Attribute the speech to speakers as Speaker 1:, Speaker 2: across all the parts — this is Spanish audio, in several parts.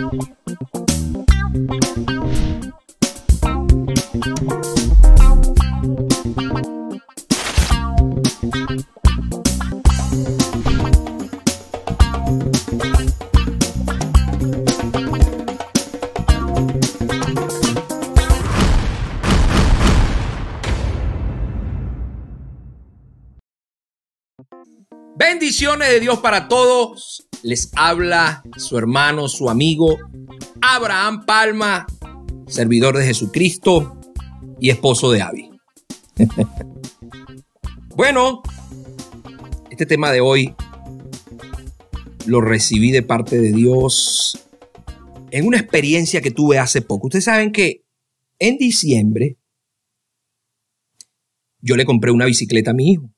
Speaker 1: Música De Dios para todos. Les habla su hermano, su amigo Abraham Palma, servidor de Jesucristo y esposo de Abby. bueno, este tema de hoy lo recibí de parte de Dios en una experiencia que tuve hace poco. Ustedes saben que en diciembre yo le compré una bicicleta a mi hijo.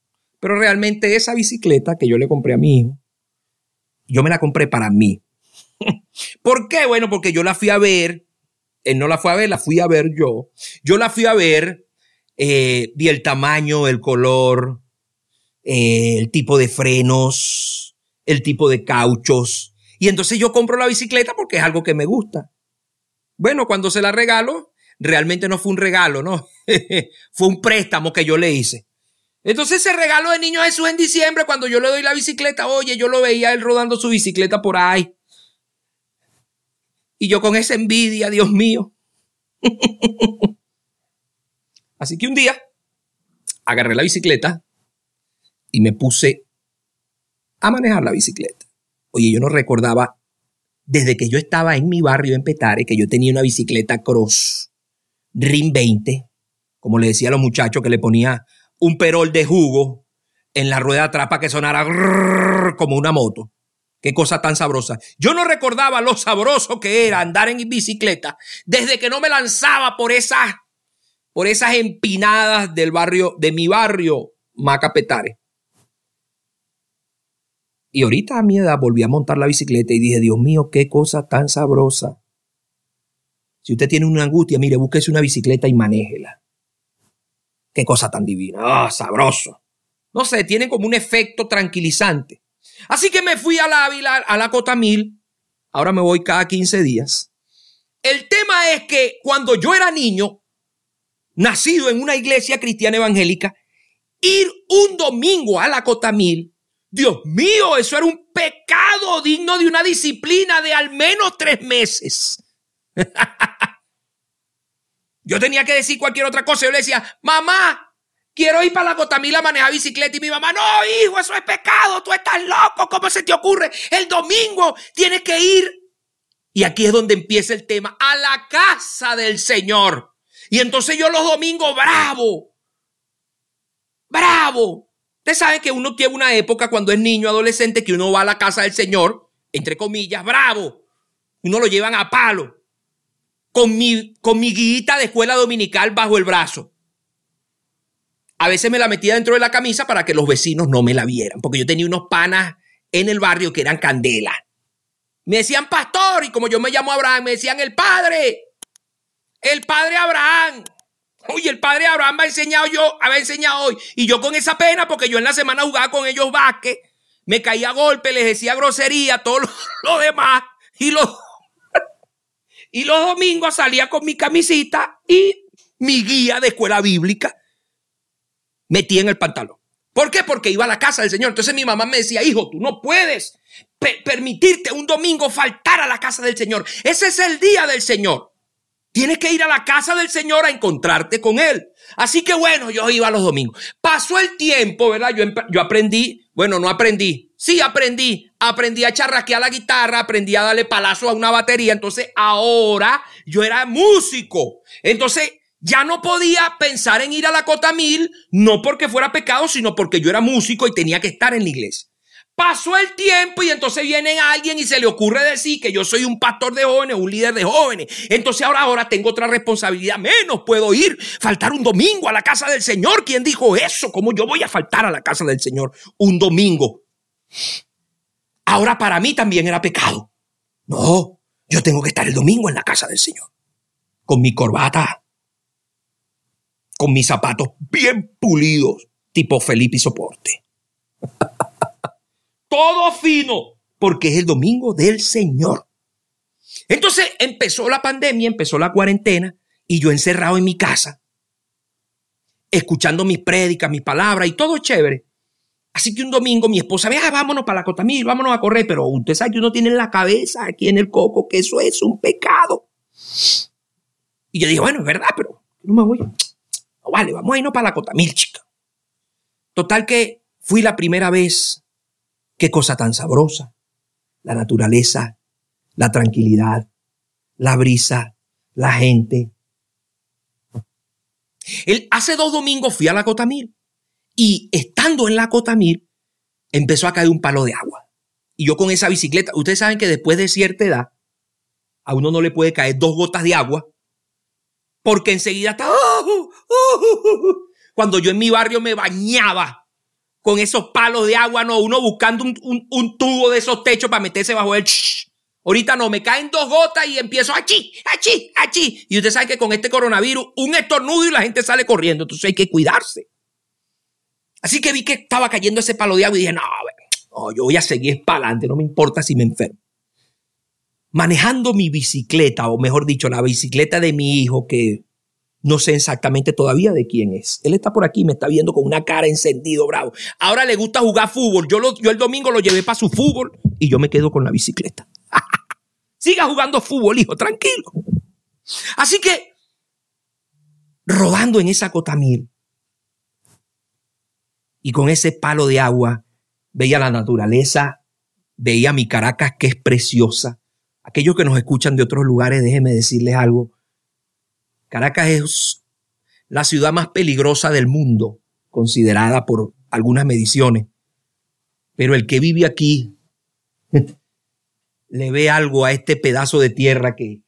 Speaker 1: Pero realmente esa bicicleta que yo le compré a mi hijo, yo me la compré para mí. ¿Por qué? Bueno, porque yo la fui a ver, él no la fue a ver, la fui a ver yo. Yo la fui a ver, eh, vi el tamaño, el color, eh, el tipo de frenos, el tipo de cauchos. Y entonces yo compro la bicicleta porque es algo que me gusta. Bueno, cuando se la regalo, realmente no fue un regalo, ¿no? fue un préstamo que yo le hice. Entonces ese regalo de niño Jesús en diciembre, cuando yo le doy la bicicleta, oye, yo lo veía él rodando su bicicleta por ahí. Y yo con esa envidia, Dios mío. Así que un día agarré la bicicleta y me puse a manejar la bicicleta. Oye, yo no recordaba desde que yo estaba en mi barrio en Petare que yo tenía una bicicleta cross RIM 20, como le decía a los muchachos que le ponía un perol de jugo en la rueda atrás para que sonara como una moto. Qué cosa tan sabrosa. Yo no recordaba lo sabroso que era andar en bicicleta desde que no me lanzaba por esas, por esas empinadas del barrio, de mi barrio, Macapetare. Y ahorita a mi edad volví a montar la bicicleta y dije, Dios mío, qué cosa tan sabrosa. Si usted tiene una angustia, mire, búsquese una bicicleta y manéjela. Qué cosa tan divina. Ah, sabroso. No sé, tiene como un efecto tranquilizante. Así que me fui a la Ávila, a la Cota Mil. Ahora me voy cada 15 días. El tema es que cuando yo era niño, nacido en una iglesia cristiana evangélica, ir un domingo a la Cota Mil, Dios mío, eso era un pecado digno de una disciplina de al menos tres meses. Yo tenía que decir cualquier otra cosa. Yo le decía, mamá, quiero ir para la Gotamila a manejar bicicleta. Y mi mamá, no, hijo, eso es pecado. Tú estás loco. ¿Cómo se te ocurre? El domingo tienes que ir. Y aquí es donde empieza el tema. A la casa del Señor. Y entonces yo los domingos, bravo. Bravo. Ustedes saben que uno tiene una época cuando es niño, adolescente, que uno va a la casa del Señor, entre comillas, bravo. Uno lo llevan a palo con mi, con mi guita de escuela dominical bajo el brazo. A veces me la metía dentro de la camisa para que los vecinos no me la vieran, porque yo tenía unos panas en el barrio que eran candela. Me decían pastor, y como yo me llamo Abraham, me decían el padre, el padre Abraham. Oye, el padre Abraham me ha enseñado yo, había enseñado hoy. Y yo con esa pena, porque yo en la semana jugaba con ellos básquet, me caía a golpe, les decía grosería, todo lo, lo demás. Y los y los domingos salía con mi camisita y mi guía de escuela bíblica metí en el pantalón. ¿Por qué? Porque iba a la casa del Señor. Entonces mi mamá me decía, hijo, tú no puedes permitirte un domingo faltar a la casa del Señor. Ese es el día del Señor. Tienes que ir a la casa del Señor a encontrarte con Él. Así que bueno, yo iba los domingos. Pasó el tiempo, ¿verdad? Yo, yo aprendí, bueno, no aprendí, Sí, aprendí. Aprendí a charrasquear la guitarra, aprendí a darle palazo a una batería. Entonces, ahora yo era músico. Entonces, ya no podía pensar en ir a la cota mil, no porque fuera pecado, sino porque yo era músico y tenía que estar en la iglesia. Pasó el tiempo y entonces viene alguien y se le ocurre decir que yo soy un pastor de jóvenes, un líder de jóvenes. Entonces ahora, ahora tengo otra responsabilidad menos. Puedo ir, faltar un domingo a la casa del Señor. ¿Quién dijo eso? ¿Cómo yo voy a faltar a la casa del Señor un domingo? Ahora para mí también era pecado. No, yo tengo que estar el domingo en la casa del Señor. Con mi corbata. Con mis zapatos bien pulidos, tipo Felipe y Soporte. todo fino, porque es el domingo del Señor. Entonces empezó la pandemia, empezó la cuarentena y yo encerrado en mi casa, escuchando mis prédicas, mis palabras y todo chévere. Así que un domingo mi esposa ve, ah, vámonos para la Cotamil, vámonos a correr, pero usted sabe que uno tiene en la cabeza aquí en el coco que eso es un pecado. Y yo dije, bueno, es verdad, pero no me voy. No vale, vamos a irnos para la Cotamil, chica. Total que fui la primera vez. Qué cosa tan sabrosa. La naturaleza, la tranquilidad, la brisa, la gente. El, hace dos domingos fui a la Cotamil y estando en la Cotamir, empezó a caer un palo de agua. Y yo con esa bicicleta, ustedes saben que después de cierta edad, a uno no le puede caer dos gotas de agua, porque enseguida está... ¡oh, oh, oh, Cuando yo en mi barrio me bañaba con esos palos de agua, no, uno buscando un, tubo de esos techos para meterse bajo el... Ahorita no, me caen dos gotas y empiezo achí, achí, achí. Y usted sabe que con este coronavirus, un estornudo y la gente sale corriendo. Entonces hay que cuidarse. Así que vi que estaba cayendo ese palo de agua y dije, no, yo voy a seguir para adelante, no me importa si me enfermo. Manejando mi bicicleta, o mejor dicho, la bicicleta de mi hijo, que no sé exactamente todavía de quién es. Él está por aquí, me está viendo con una cara encendido, bravo. Ahora le gusta jugar fútbol. Yo, yo el domingo lo llevé para su fútbol y yo me quedo con la bicicleta. Siga jugando fútbol, hijo, tranquilo. Así que, rodando en esa cotamil, y con ese palo de agua veía la naturaleza, veía mi Caracas que es preciosa. Aquellos que nos escuchan de otros lugares, déjenme decirles algo. Caracas es la ciudad más peligrosa del mundo, considerada por algunas mediciones. Pero el que vive aquí le ve algo a este pedazo de tierra que,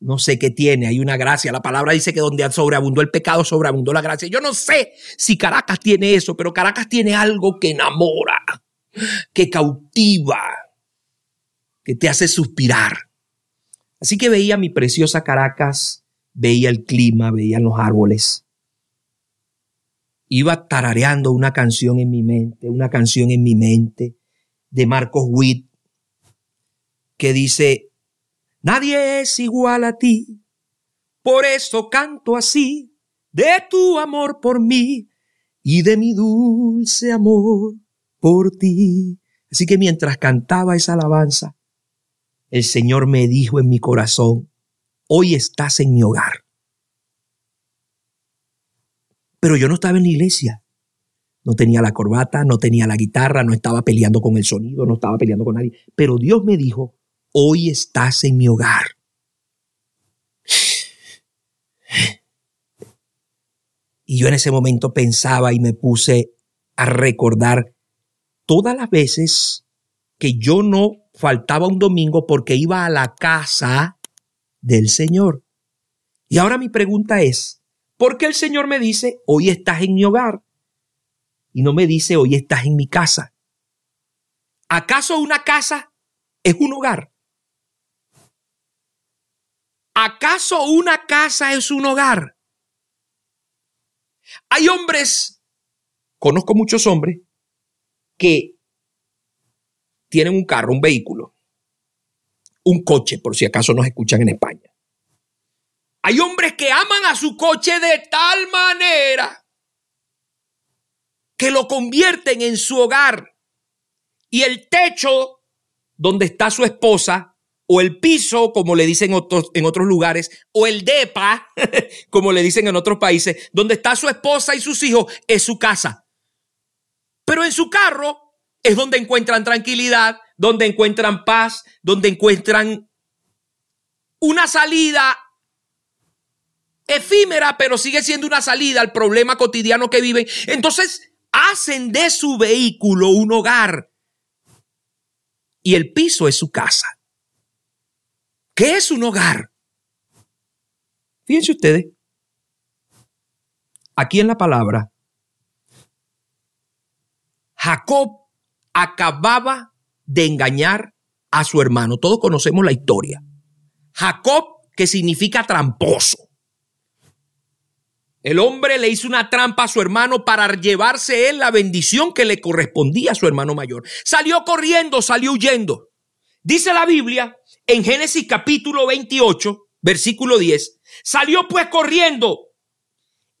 Speaker 1: no sé qué tiene, hay una gracia. La palabra dice que donde sobreabundó el pecado, sobreabundó la gracia. Yo no sé si Caracas tiene eso, pero Caracas tiene algo que enamora, que cautiva, que te hace suspirar. Así que veía mi preciosa Caracas, veía el clima, veía los árboles. Iba tarareando una canción en mi mente, una canción en mi mente de Marcos Witt, que dice, Nadie es igual a ti, por eso canto así, de tu amor por mí y de mi dulce amor por ti. Así que mientras cantaba esa alabanza, el Señor me dijo en mi corazón, hoy estás en mi hogar. Pero yo no estaba en la iglesia. No tenía la corbata, no tenía la guitarra, no estaba peleando con el sonido, no estaba peleando con nadie. Pero Dios me dijo, hoy estás en mi hogar. Y yo en ese momento pensaba y me puse a recordar todas las veces que yo no faltaba un domingo porque iba a la casa del Señor. Y ahora mi pregunta es, ¿por qué el Señor me dice, hoy estás en mi hogar? Y no me dice, hoy estás en mi casa. ¿Acaso una casa es un hogar? ¿Acaso una casa es un hogar? Hay hombres, conozco muchos hombres, que tienen un carro, un vehículo, un coche, por si acaso nos escuchan en España. Hay hombres que aman a su coche de tal manera que lo convierten en su hogar y el techo donde está su esposa o el piso, como le dicen otros, en otros lugares, o el DEPA, como le dicen en otros países, donde está su esposa y sus hijos, es su casa. Pero en su carro es donde encuentran tranquilidad, donde encuentran paz, donde encuentran una salida efímera, pero sigue siendo una salida al problema cotidiano que viven. Entonces, hacen de su vehículo un hogar y el piso es su casa. ¿Qué es un hogar? Fíjense ustedes, aquí en la palabra, Jacob acababa de engañar a su hermano. Todos conocemos la historia. Jacob, que significa tramposo. El hombre le hizo una trampa a su hermano para llevarse él la bendición que le correspondía a su hermano mayor. Salió corriendo, salió huyendo. Dice la Biblia en Génesis capítulo 28, versículo 10. Salió pues corriendo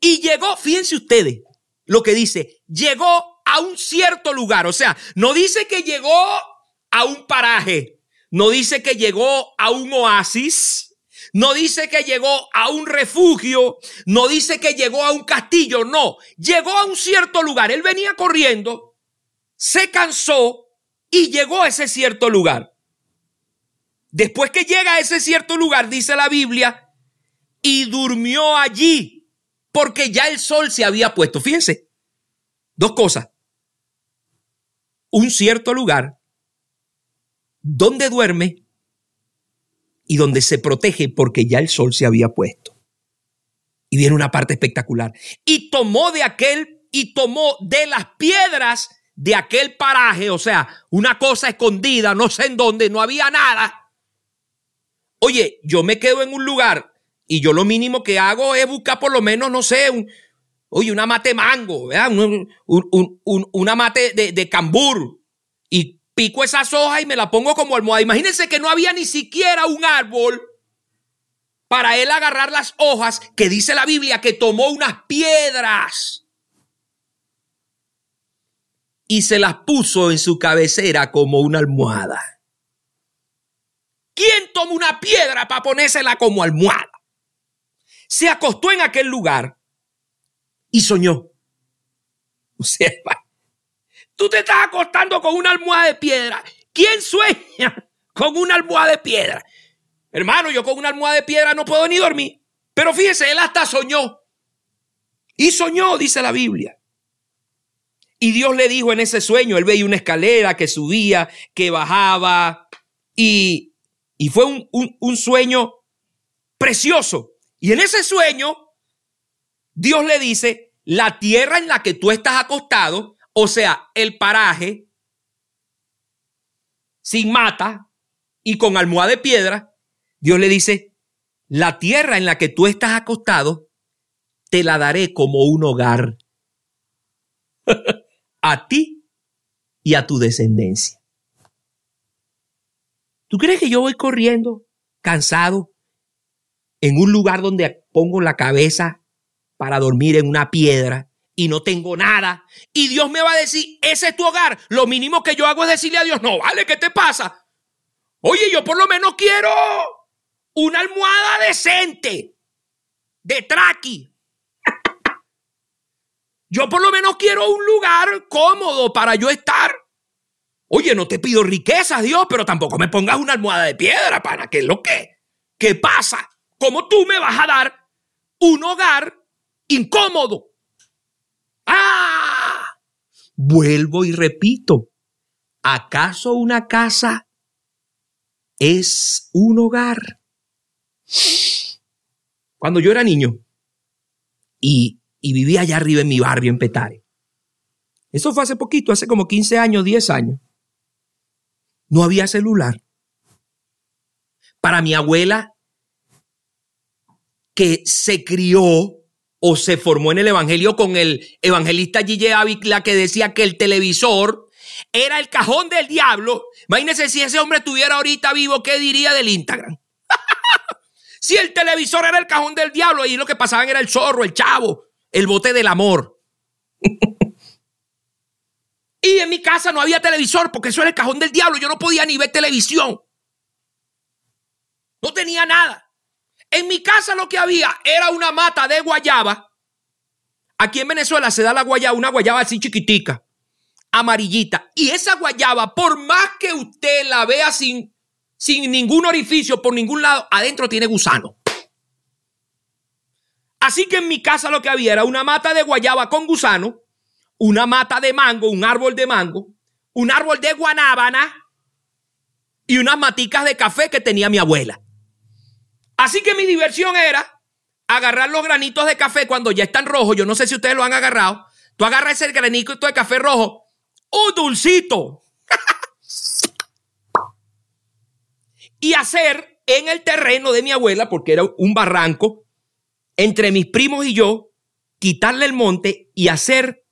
Speaker 1: y llegó, fíjense ustedes lo que dice, llegó a un cierto lugar. O sea, no dice que llegó a un paraje, no dice que llegó a un oasis, no dice que llegó a un refugio, no dice que llegó a un castillo, no, llegó a un cierto lugar. Él venía corriendo, se cansó y llegó a ese cierto lugar. Después que llega a ese cierto lugar, dice la Biblia, y durmió allí, porque ya el sol se había puesto. Fíjense, dos cosas. Un cierto lugar donde duerme y donde se protege porque ya el sol se había puesto. Y viene una parte espectacular. Y tomó de aquel, y tomó de las piedras de aquel paraje, o sea, una cosa escondida, no sé en dónde, no había nada. Oye, yo me quedo en un lugar y yo lo mínimo que hago es buscar por lo menos, no sé, un, oye, una mate mango, una mate de, de cambur y pico esas hojas y me la pongo como almohada. Imagínense que no había ni siquiera un árbol para él agarrar las hojas, que dice la Biblia que tomó unas piedras y se las puso en su cabecera como una almohada. ¿Quién toma una piedra para ponérsela como almohada? Se acostó en aquel lugar y soñó. O sea, Tú te estás acostando con una almohada de piedra. ¿Quién sueña con una almohada de piedra? Hermano, yo con una almohada de piedra no puedo ni dormir. Pero fíjese, él hasta soñó. Y soñó, dice la Biblia. Y Dios le dijo en ese sueño, él veía una escalera que subía, que bajaba. Y, y fue un, un sueño precioso. Y en ese sueño, Dios le dice, la tierra en la que tú estás acostado o sea, el paraje sin mata y con almohada de piedra, Dios le dice, la tierra en la que tú estás acostado, te la daré como un hogar a ti y a tu descendencia. ¿Tú crees que yo voy corriendo, cansado, en un lugar donde pongo la cabeza para dormir en una piedra y no tengo nada. Y Dios me va a decir, ese es tu hogar. Lo mínimo que yo hago es decirle a Dios, no, vale, ¿qué te pasa? Oye, yo por lo menos quiero una almohada decente de traqui. yo por lo menos quiero un lugar cómodo para yo estar. Oye, no te pido riquezas, Dios, pero tampoco me pongas una almohada de piedra, para ¿Qué es lo que? ¿Qué pasa? ¿Cómo tú me vas a dar un hogar incómodo? ¡Ah! Vuelvo y repito, ¿acaso una casa es un hogar? Cuando yo era niño y, y vivía allá arriba en mi barrio, en Petare, eso fue hace poquito, hace como 15 años, 10 años, no había celular. Para mi abuela, que se crió o se formó en el Evangelio con el evangelista Gille Ávila que decía que el televisor era el cajón del diablo. Imagínense si ese hombre estuviera ahorita vivo, ¿qué diría del Instagram? si el televisor era el cajón del diablo, y lo que pasaban era el zorro, el chavo, el bote del amor. y en mi casa no había televisor porque eso era el cajón del diablo. Yo no podía ni ver televisión. No tenía nada. En mi casa lo que había era una mata de guayaba. Aquí en Venezuela se da la guayaba, una guayaba así chiquitica, amarillita. Y esa guayaba, por más que usted la vea sin, sin ningún orificio, por ningún lado, adentro tiene gusano. Así que en mi casa lo que había era una mata de guayaba con gusano, una mata de mango, un árbol de mango, un árbol de guanábana y unas maticas de café que tenía mi abuela. Así que mi diversión era agarrar los granitos de café cuando ya están rojos. Yo no sé si ustedes lo han agarrado. Tú agarras ese granito de café rojo, un dulcito. y hacer en el terreno de mi abuela, porque era un barranco, entre mis primos y yo, quitarle el monte y hacer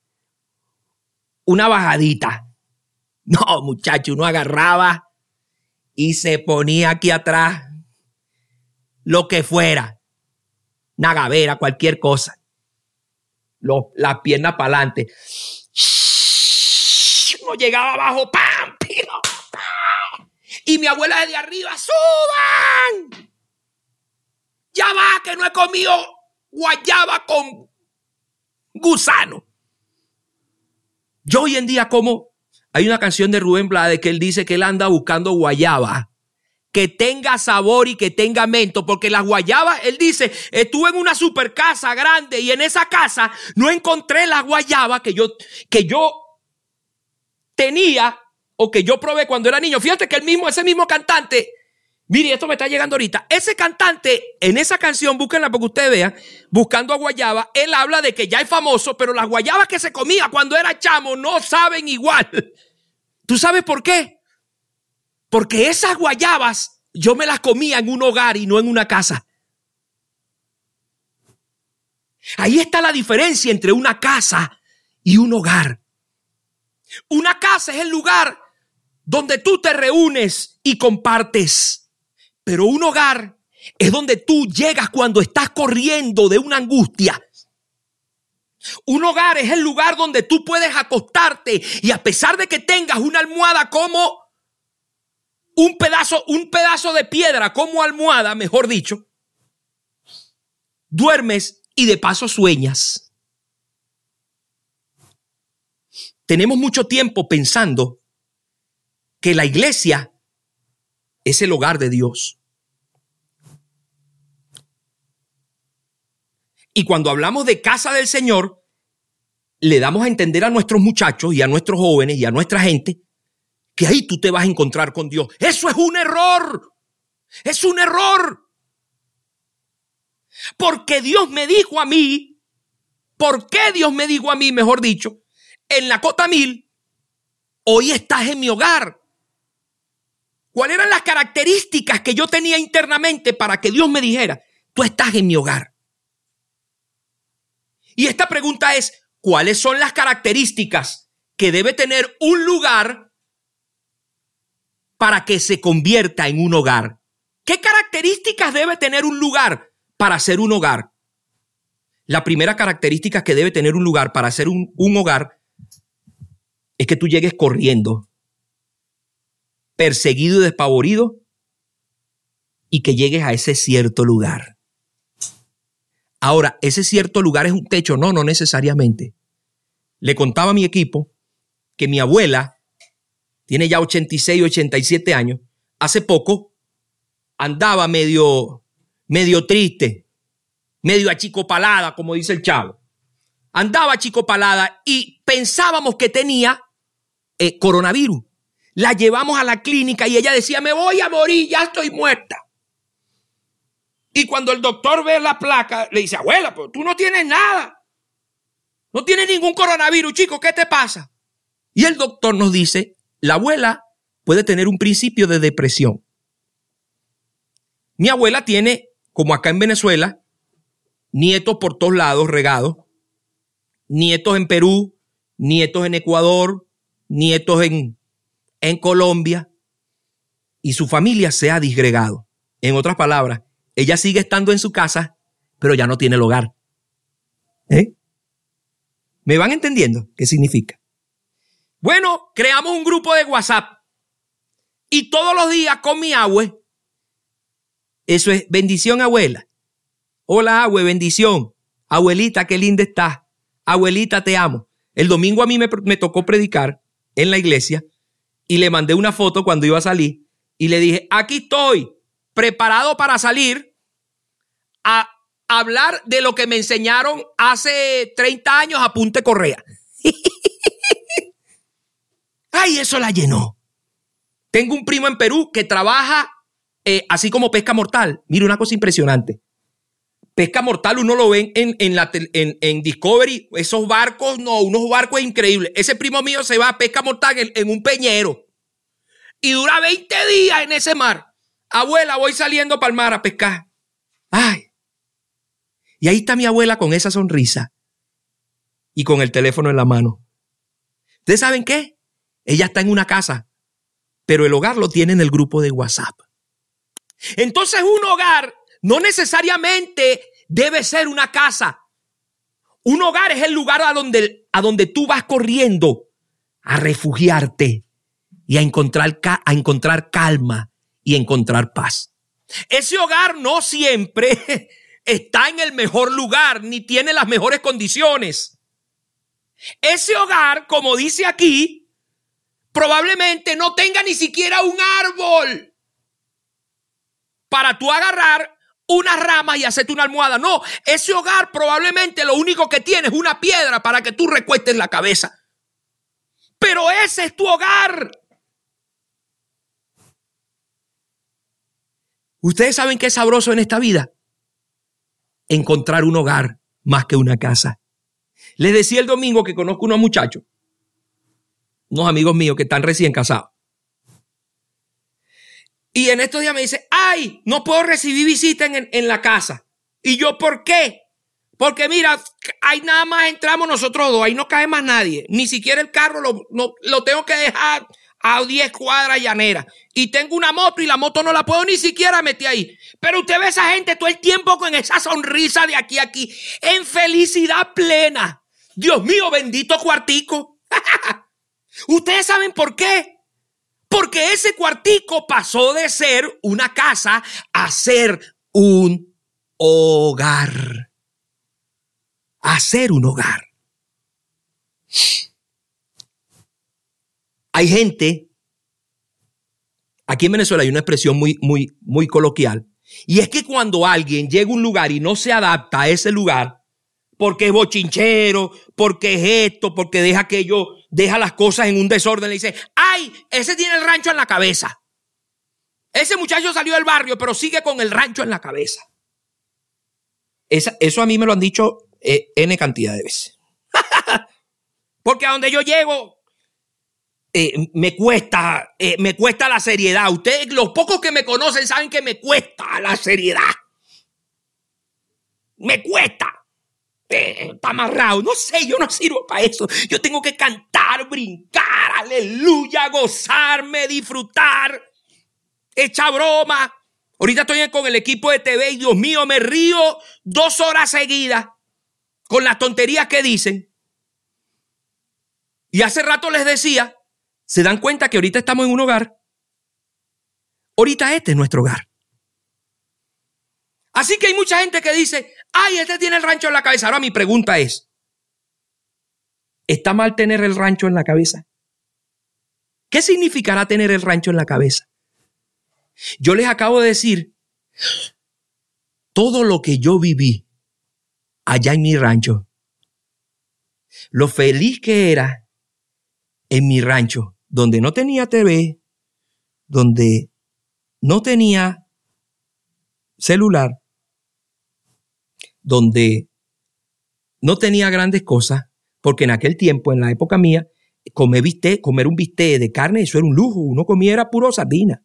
Speaker 1: una bajadita. No, muchacho, uno agarraba y se ponía aquí atrás lo que fuera. Una gavera, cualquier cosa. las piernas para adelante. Uno llegaba abajo. ¡pam! Y mi abuela desde arriba, ¡suban! Ya va, que no he comido guayaba con gusano. Yo hoy en día como, hay una canción de Rubén Blades que él dice que él anda buscando guayaba que tenga sabor y que tenga mento, porque las guayabas, él dice, estuve en una super casa grande y en esa casa no encontré las guayabas que yo, que yo tenía o que yo probé cuando era niño. Fíjate que el mismo, ese mismo cantante Mire, esto me está llegando ahorita. Ese cantante, en esa canción, búsquenla para que ustedes vean, buscando a Guayaba, él habla de que ya es famoso, pero las guayabas que se comía cuando era chamo no saben igual. ¿Tú sabes por qué? Porque esas guayabas yo me las comía en un hogar y no en una casa. Ahí está la diferencia entre una casa y un hogar. Una casa es el lugar donde tú te reúnes y compartes. Pero un hogar es donde tú llegas cuando estás corriendo de una angustia. Un hogar es el lugar donde tú puedes acostarte y a pesar de que tengas una almohada como un pedazo, un pedazo de piedra como almohada, mejor dicho, duermes y de paso sueñas. Tenemos mucho tiempo pensando que la iglesia es el hogar de Dios. Y cuando hablamos de casa del Señor, le damos a entender a nuestros muchachos y a nuestros jóvenes y a nuestra gente que ahí tú te vas a encontrar con Dios. Eso es un error. Es un error. Porque Dios me dijo a mí, ¿por qué Dios me dijo a mí, mejor dicho, en la cota mil, hoy estás en mi hogar? ¿Cuáles eran las características que yo tenía internamente para que Dios me dijera, tú estás en mi hogar? Y esta pregunta es, ¿cuáles son las características que debe tener un lugar para que se convierta en un hogar? ¿Qué características debe tener un lugar para ser un hogar? La primera característica que debe tener un lugar para ser un, un hogar es que tú llegues corriendo perseguido y despavorido, y que llegues a ese cierto lugar. Ahora, ese cierto lugar es un techo, no, no necesariamente. Le contaba a mi equipo que mi abuela tiene ya 86, 87 años, hace poco andaba medio, medio triste, medio achicopalada, como dice el chavo. Andaba achicopalada y pensábamos que tenía eh, coronavirus la llevamos a la clínica y ella decía, me voy a morir, ya estoy muerta. Y cuando el doctor ve la placa, le dice, abuela, pero tú no tienes nada. No tienes ningún coronavirus, chico, ¿qué te pasa? Y el doctor nos dice, la abuela puede tener un principio de depresión. Mi abuela tiene, como acá en Venezuela, nietos por todos lados regados, nietos en Perú, nietos en Ecuador, nietos en en Colombia y su familia se ha disgregado. En otras palabras, ella sigue estando en su casa, pero ya no tiene el hogar. ¿Eh? ¿Me van entendiendo qué significa? Bueno, creamos un grupo de WhatsApp y todos los días con mi abue, eso es bendición abuela. Hola abue, bendición. Abuelita, qué linda estás. Abuelita, te amo. El domingo a mí me, me tocó predicar en la iglesia y le mandé una foto cuando iba a salir y le dije, aquí estoy, preparado para salir a hablar de lo que me enseñaron hace 30 años a Punte Correa. Ay, eso la llenó. Tengo un primo en Perú que trabaja eh, así como pesca mortal. Mira, una cosa impresionante. Pesca mortal, uno lo ve en, en, la, en, Discovery, esos barcos, no, unos barcos increíbles. Ese primo mío se va a pesca mortal en, un peñero y dura 20 días en ese mar. Abuela, voy saliendo para el mar a pescar. Ay. Y ahí está mi abuela con esa sonrisa, y con el teléfono en la mano. ¿Ustedes saben qué? Ella está en una casa, pero el hogar lo tiene en el grupo de WhatsApp. Entonces un hogar no necesariamente debe ser una casa. Un hogar es el lugar a donde, a donde tú vas corriendo a refugiarte y a encontrar, a encontrar calma y encontrar paz. Ese hogar no siempre está en el mejor lugar ni tiene las mejores condiciones. Ese hogar, como dice aquí, probablemente no tenga ni siquiera un árbol para tú agarrar unas ramas y hacerte una almohada. No, ese hogar probablemente lo único que tiene es una piedra para que tú recuestes la cabeza. Pero ese es tu hogar. Ustedes saben qué es sabroso en esta vida. Encontrar un hogar más que una casa. Les decía el domingo que conozco unos muchachos, unos amigos míos que están recién casados. Y en estos días me dice, ay, no puedo recibir visita en, en la casa. Y yo, ¿por qué? Porque mira, ahí nada más entramos nosotros dos, ahí no cae más nadie. Ni siquiera el carro lo, lo tengo que dejar a 10 cuadras llaneras. Y tengo una moto y la moto no la puedo ni siquiera meter ahí. Pero usted ve esa gente todo el tiempo con esa sonrisa de aquí a aquí, en felicidad plena. Dios mío, bendito cuartico. Ustedes saben por qué. Porque ese cuartico pasó de ser una casa a ser un hogar. A ser un hogar. Hay gente, aquí en Venezuela hay una expresión muy, muy, muy coloquial, y es que cuando alguien llega a un lugar y no se adapta a ese lugar, porque es bochinchero, porque es esto, porque deja aquello, deja las cosas en un desorden, le dice, ay, ese tiene el rancho en la cabeza. Ese muchacho salió del barrio, pero sigue con el rancho en la cabeza. eso a mí me lo han dicho eh, N cantidad de veces. porque a donde yo llego, eh, me cuesta, eh, me cuesta la seriedad. Ustedes, los pocos que me conocen, saben que me cuesta la seriedad. Me cuesta. Está amarrado. No sé, yo no sirvo para eso. Yo tengo que cantar, brincar, aleluya, gozarme, disfrutar, echa broma. Ahorita estoy con el equipo de TV y Dios mío, me río dos horas seguidas con las tonterías que dicen. Y hace rato les decía, se dan cuenta que ahorita estamos en un hogar. Ahorita este es nuestro hogar. Así que hay mucha gente que dice, ay, este tiene el rancho en la cabeza. Ahora mi pregunta es, ¿está mal tener el rancho en la cabeza? ¿Qué significará tener el rancho en la cabeza? Yo les acabo de decir todo lo que yo viví allá en mi rancho, lo feliz que era en mi rancho, donde no tenía TV, donde no tenía celular, donde no tenía grandes cosas, porque en aquel tiempo, en la época mía, comer, comer un bistec de carne, eso era un lujo. Uno comía era puro sardina.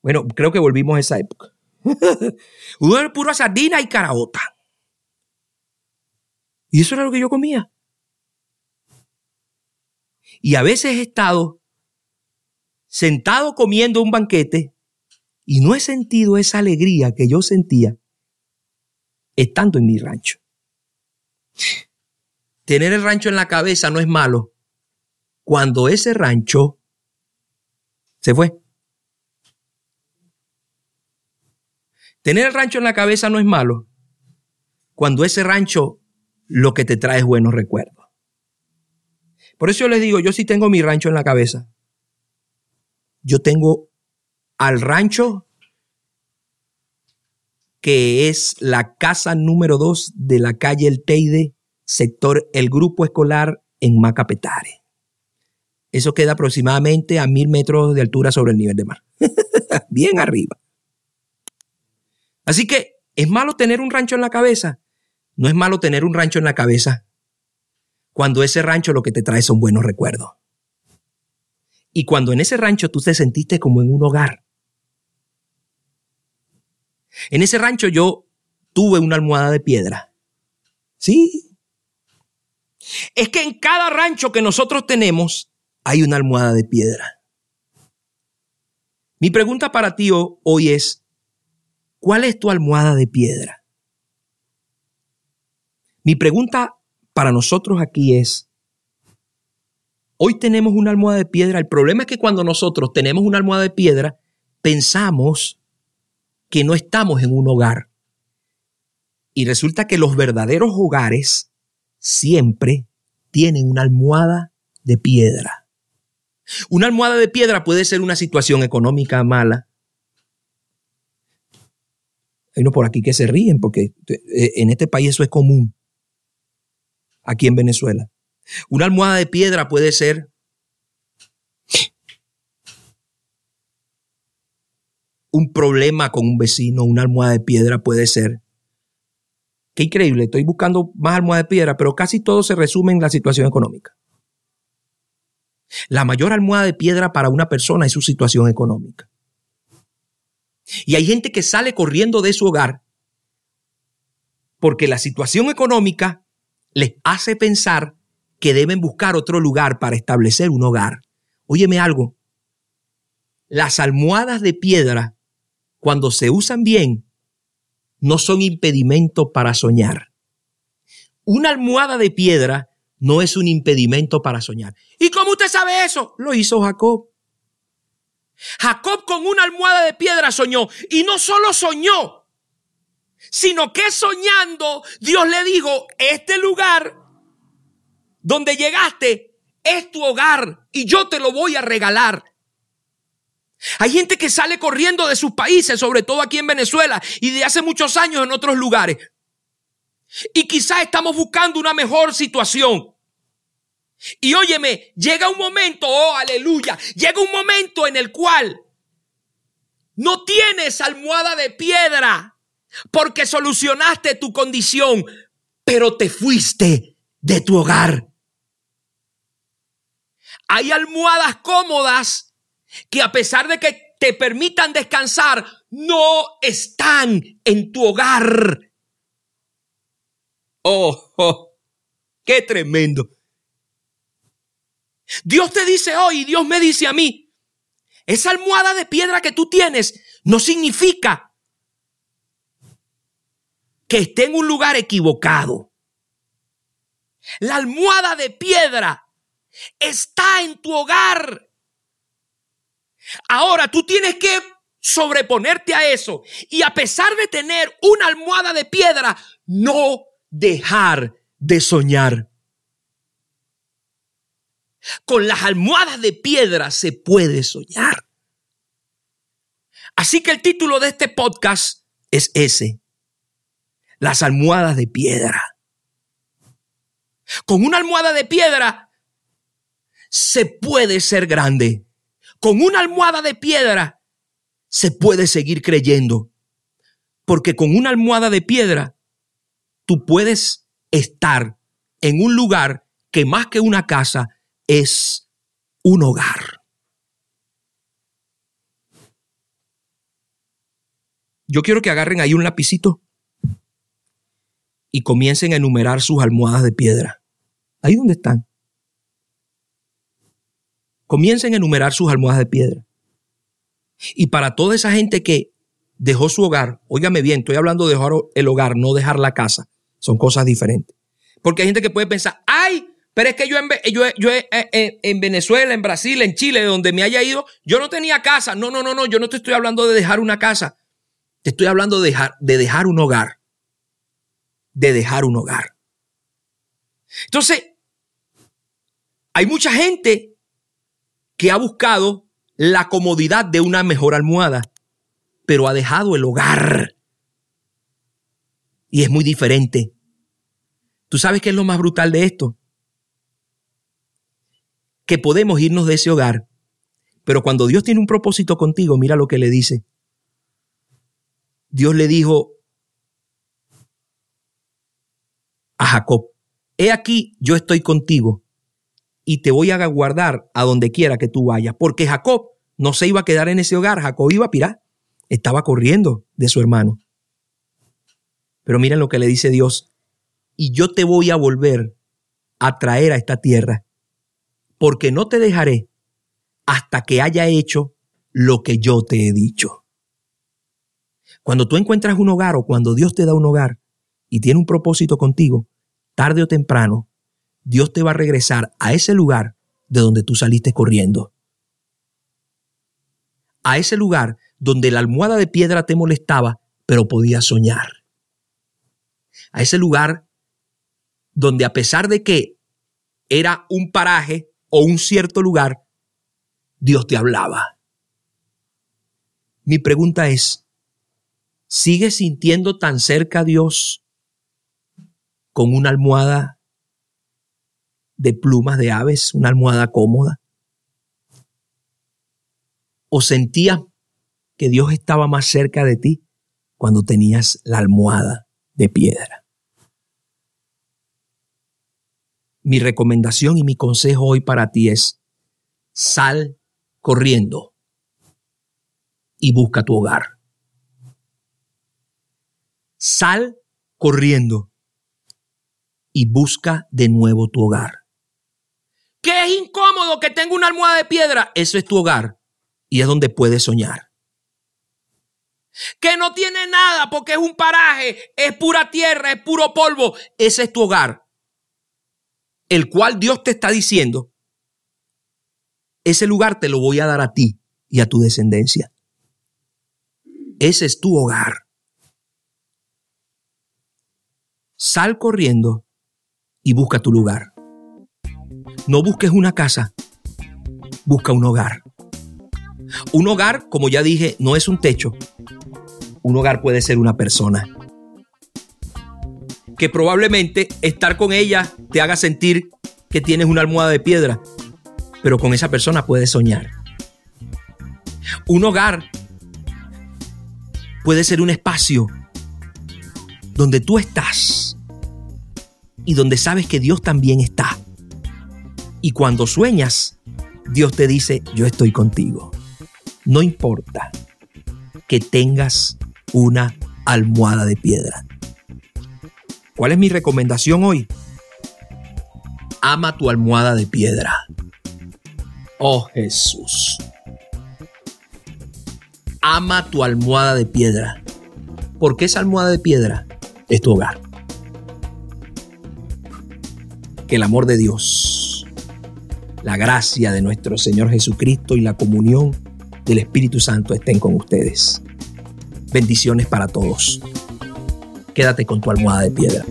Speaker 1: Bueno, creo que volvimos a esa época. Uno era puro sardina y caraota. Y eso era lo que yo comía. Y a veces he estado sentado comiendo un banquete y no he sentido esa alegría que yo sentía estando en mi rancho. Tener el rancho en la cabeza no es malo cuando ese rancho se fue. Tener el rancho en la cabeza no es malo cuando ese rancho lo que te trae es buenos recuerdos. Por eso yo les digo, yo sí tengo mi rancho en la cabeza. Yo tengo al rancho que es la casa número 2 de la calle El Teide, sector El Grupo Escolar en Macapetare. Eso queda aproximadamente a mil metros de altura sobre el nivel de mar. Bien arriba. Así que, ¿es malo tener un rancho en la cabeza? No es malo tener un rancho en la cabeza cuando ese rancho lo que te trae son buenos recuerdos. Y cuando en ese rancho tú te sentiste como en un hogar. En ese rancho yo tuve una almohada de piedra. Sí. es que en cada rancho que nosotros tenemos hay una almohada de piedra. Mi pregunta para ti hoy es, ¿cuál es tu almohada de piedra? Mi pregunta para nosotros aquí es, hoy tenemos una almohada de piedra, el problema es que cuando nosotros tenemos una almohada de piedra, pensamos que no estamos en un hogar. Y resulta que los verdaderos hogares siempre tienen una almohada de piedra. Una almohada de piedra puede ser una situación económica mala. Hay unos por aquí que se ríen porque eh, en este país eso es común. Aquí en Venezuela. Una almohada de piedra puede ser un problema con un vecino. Una almohada de piedra puede ser Qué increíble, estoy buscando más almohada de piedra, pero casi todo se resume en la situación económica. La mayor almohada de piedra para una persona es su situación económica. Y hay gente que sale corriendo de su hogar porque la situación económica les hace pensar que deben buscar otro lugar para establecer un hogar. Óyeme algo, las almohadas de piedra, cuando se usan bien, no son impedimento para soñar. Una almohada de piedra no es un impedimento para soñar. ¿Y cómo usted sabe eso? Lo hizo Jacob. Jacob con una almohada de piedra soñó. Y no solo soñó, sino que soñando Dios le dijo, este lugar donde llegaste es tu hogar y yo te lo voy a regalar. Hay gente que sale corriendo de sus países, sobre todo aquí en Venezuela y de hace muchos años en otros lugares. Y quizás estamos buscando una mejor situación. Y óyeme, llega un momento, oh aleluya, llega un momento en el cual no tienes almohada de piedra porque solucionaste tu condición, pero te fuiste de tu hogar. Hay almohadas cómodas que a pesar de que te permitan descansar, no están en tu hogar. Oh, oh, qué tremendo. Dios te dice hoy, Dios me dice a mí, esa almohada de piedra que tú tienes no significa que esté en un lugar equivocado. La almohada de piedra está en tu hogar. Ahora tú tienes que sobreponerte a eso y a pesar de tener una almohada de piedra, no dejar de soñar. Con las almohadas de piedra se puede soñar. Así que el título de este podcast es ese, las almohadas de piedra. Con una almohada de piedra se puede ser grande con una almohada de piedra se puede seguir creyendo. Porque con una almohada de piedra tú puedes estar en un lugar que más que una casa es un hogar. Yo quiero que agarren ahí un lapicito y comiencen a enumerar sus almohadas de piedra. Ahí donde están comiencen a enumerar sus almohadas de piedra. Y para toda esa gente que dejó su hogar, óigame bien, estoy hablando de dejar el hogar, no dejar la casa. Son cosas diferentes. Porque hay gente que puede pensar, ay, pero es que yo en, eh, eh, en Venezuela, en Brasil, en Chile, donde me haya ido, yo no tenía casa. No, no, no, no, yo no te estoy hablando de dejar una casa. Te estoy hablando de dejar, de dejar un hogar. De dejar un hogar. Entonces, hay mucha gente que ha buscado la comodidad de una mejor almohada, pero ha dejado el hogar. Y es muy diferente. ¿Tú sabes qué es lo más brutal de esto? Que podemos irnos de ese hogar, pero cuando Dios tiene un propósito contigo, mira lo que le dice. Dios le dijo a Jacob, he aquí, yo estoy contigo y te voy a guardar a donde quiera que tú vayas. Porque Jacob no se iba a quedar en ese hogar, Jacob iba a pirar, estaba corriendo de su hermano. Pero miren lo que le dice Dios, y yo te voy a volver a traer a esta tierra, porque no te dejaré hasta que haya hecho lo que yo te he dicho. Cuando tú encuentras un hogar o cuando Dios te da un hogar y tiene un propósito contigo, tarde o temprano, Dios te va a regresar a ese lugar de donde tú saliste corriendo. A ese lugar donde la almohada de piedra te molestaba, pero podías soñar. A ese lugar donde a pesar de que era un paraje o un cierto lugar, Dios te hablaba. Mi pregunta es, ¿sigues sintiendo tan cerca a Dios con una almohada de plumas de aves, una almohada cómoda? ¿O sentías que Dios estaba más cerca de ti cuando tenías la almohada de piedra? Mi recomendación y mi consejo hoy para ti es, sal corriendo y busca tu hogar. Sal corriendo y busca de nuevo tu hogar. ¿Qué es incómodo que tenga una almohada de piedra? Eso es tu hogar y es donde puedes soñar. Que no tiene nada porque es un paraje, es pura tierra, es puro polvo. Ese es tu hogar. El cual Dios te está diciendo, ese lugar te lo voy a dar a ti y a tu descendencia. Ese es tu hogar. Sal corriendo y busca tu lugar. No busques una casa, busca un hogar. Un hogar, como ya dije, no es un techo. Un hogar puede ser una persona. Que probablemente estar con ella te haga sentir que tienes una almohada de piedra, pero con esa persona puedes soñar. Un hogar puede ser un espacio donde tú estás y donde sabes que Dios también está. Y cuando sueñas, Dios te dice, yo estoy contigo. No importa que tengas una almohada de piedra. ¿Cuál es mi recomendación hoy? Ama tu almohada de piedra. Oh Jesús. Ama tu almohada de piedra. Porque esa almohada de piedra es tu hogar. Que el amor de Dios, la gracia de nuestro Señor Jesucristo y la comunión del Espíritu Santo estén con ustedes. Bendiciones para todos. Quédate con tu almohada de piedra.